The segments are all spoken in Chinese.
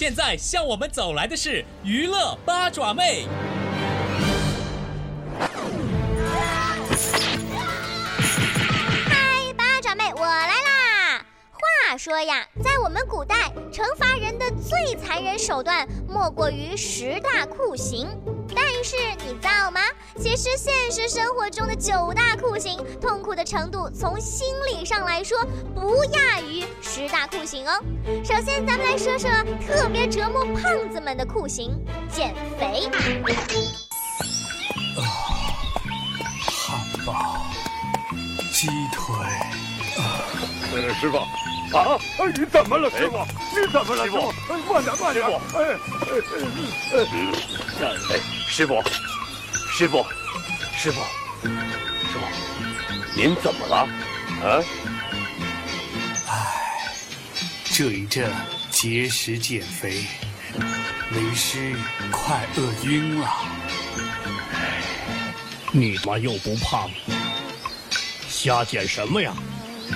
现在向我们走来的是娱乐八爪妹。嗨，八爪妹，我来啦！话说呀，在我们古代，惩罚人的最残忍手段莫过于十大酷刑。但是你知道吗？其实现实生活中的九大酷刑，痛苦的程度从心理上来说，不亚于十大酷刑哦。首先，咱们来说说特别折磨胖子们的酷刑——减肥。啊汉堡、鸡腿，呃，师傅，啊，哎，你怎么了，师傅？你怎么了，师傅？哎，慢点，慢点，哎，哎，哎，哎，师傅，师傅，师傅，师傅，您怎么了？啊？唉，这一阵节食减肥，为师快饿晕了。你妈又不胖，瞎减什么呀？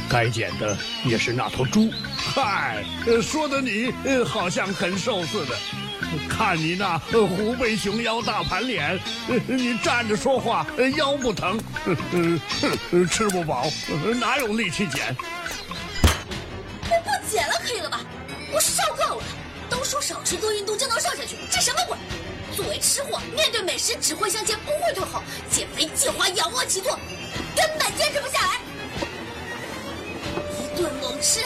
该减的也是那头猪。嗨，说的你好像很瘦似的。看你那虎背熊腰、大盘脸，你站着说话腰不疼，呃呃呃吃不饱，哪有力气减？我不减了，可以了吧？我受够了！都说少吃多运动就能瘦下去，这什么鬼？作为吃货，面对美食只会向前不会退后，减肥计划仰卧起坐，根本坚持不下来。猛吃，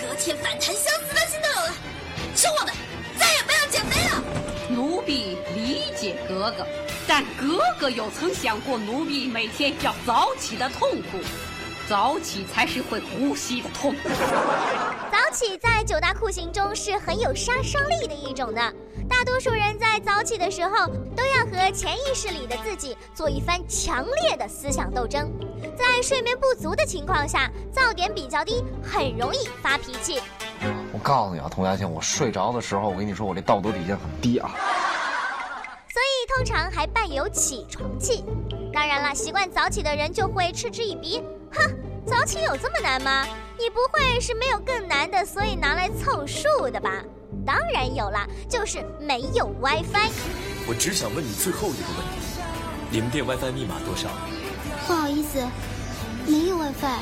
隔天反弹想死的心都有了。吃货们，再也不要减肥了！奴婢理解格格，但格格有曾想过奴婢每天要早起的痛苦？早起才是会呼吸的痛苦。早起在九大酷刑中是很有杀伤力的一种的。大多数人在早起的时候，都要和潜意识里的自己做一番强烈的思想斗争。在睡眠不足的情况下，噪点比较低，很容易发脾气。我告诉你啊，童佳倩，我睡着的时候，我跟你说，我这道德底线很低啊。所以通常还伴有起床气。当然了，习惯早起的人就会嗤之以鼻，哼，早起有这么难吗？你不会是没有更难的，所以拿来凑数的吧？当然有啦，就是没有 WiFi。我只想问你最后一个问题：你们店 WiFi 密码多少？不好意思，没有 WiFi。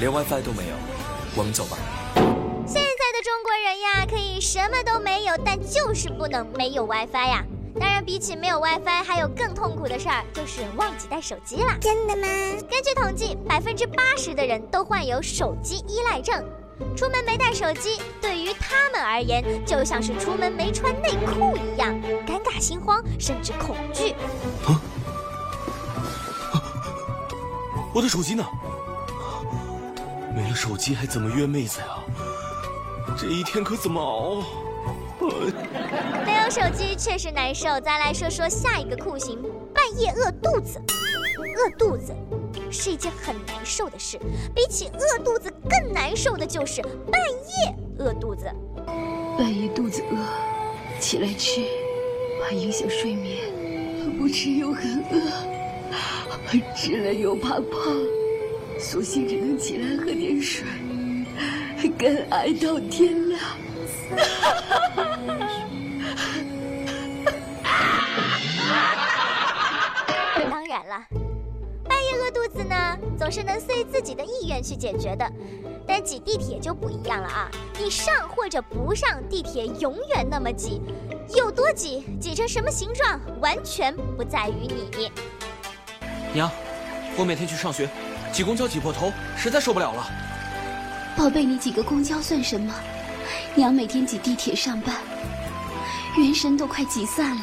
连 WiFi 都没有，我们走吧。现在的中国人呀，可以什么都没有，但就是不能没有 WiFi 呀。当然，比起没有 WiFi，还有更痛苦的事儿，就是忘记带手机啦。真的吗？根据统计，百分之八十的人都患有手机依赖症。出门没带手机，对于他们而言，就像是出门没穿内裤一样，尴尬、心慌，甚至恐惧。我的手机呢？没了手机还怎么约妹子呀？这一天可怎么熬？没有手机确实难受。再来说说下一个酷刑：半夜饿肚子。饿肚子是一件很难受的事，比起饿肚子更难受的就是半夜饿肚子。半夜肚子饿，起来吃，怕影响睡眠；不吃又很饿，吃了又怕胖，索性只能起来喝点水，跟挨到天亮。当然了，半夜饿肚子呢，总是能随自己的意愿去解决的。但挤地铁就不一样了啊！你上或者不上地铁，永远那么挤，有多挤，挤成什么形状，完全不在于你。娘，我每天去上学，挤公交挤破头，实在受不了了。宝贝，你挤个公交算什么？娘每天挤地铁上班，元神都快挤散了。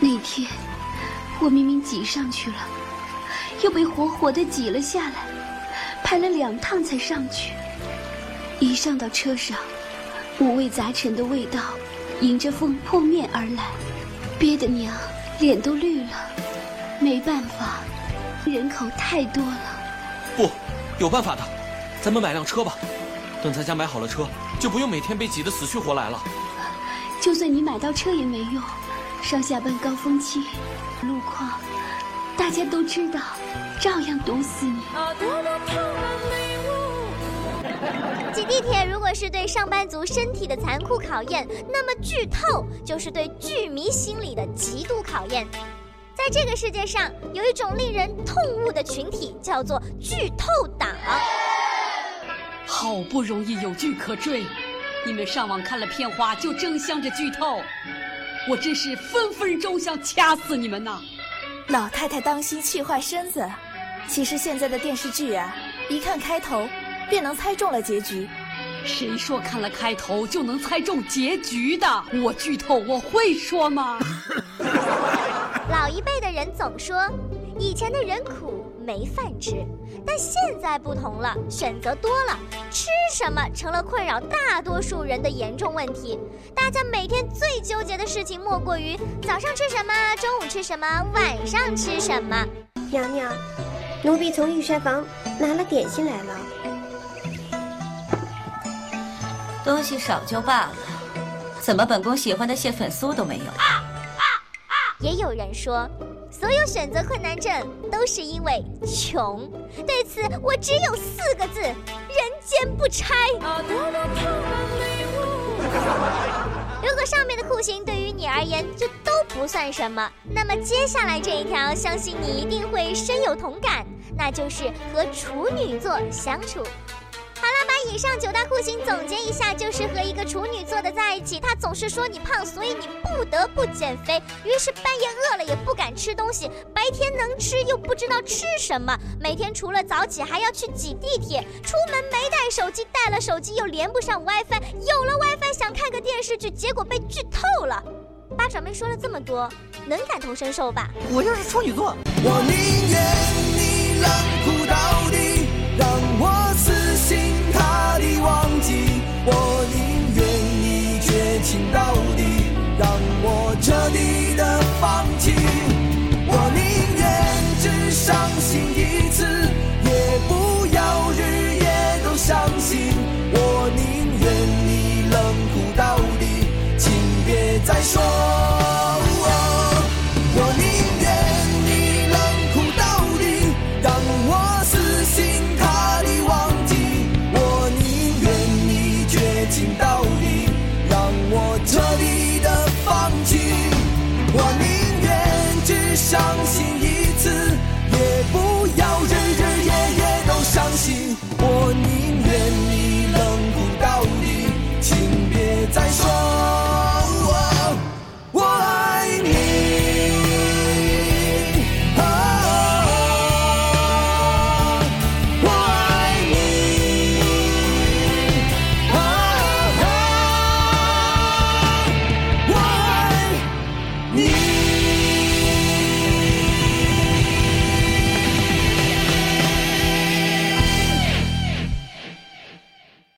那天我明明挤上去了，又被活活的挤了下来，排了两趟才上去。一上到车上，五味杂陈的味道迎着风扑面而来，憋得娘脸都绿了。没办法，人口太多了。不，有办法的，咱们买辆车吧。等咱家买好了车，就不用每天被挤得死去活来了。就算你买到车也没用，上下班高峰期，路况大家都知道，照样堵死你。挤地铁如果是对上班族身体的残酷考验，那么剧透就是对剧迷心理的极度考验。在这个世界上，有一种令人痛恶的群体，叫做剧透党。好不容易有剧可追，你们上网看了片花就争相着剧透，我真是分分钟想掐死你们呐！老太太当心气坏身子。其实现在的电视剧啊，一看开头便能猜中了结局。谁说看了开头就能猜中结局的？我剧透我会说吗？一辈的人总说，以前的人苦没饭吃，但现在不同了，选择多了，吃什么成了困扰大多数人的严重问题。大家每天最纠结的事情莫过于早上吃什么，中午吃什么，晚上吃什么。娘娘，奴婢从御膳房拿了点心来了。东西少就罢了，怎么本宫喜欢的蟹粉酥都没有？也有人说，所有选择困难症都是因为穷。对此，我只有四个字：人间不拆。如果上面的酷刑对于你而言就都不算什么，那么接下来这一条，相信你一定会深有同感，那就是和处女座相处。以上九大酷刑总结一下，就是和一个处女座的在一起，他总是说你胖，所以你不得不减肥。于是半夜饿了也不敢吃东西，白天能吃又不知道吃什么。每天除了早起还要去挤地铁，出门没带手机，带了手机又连不上 WiFi，有了 WiFi 想看个电视剧，结果被剧透了。八爪妹说了这么多，能感同身受吧？我就是处女座，我宁愿你冷酷到底，让我死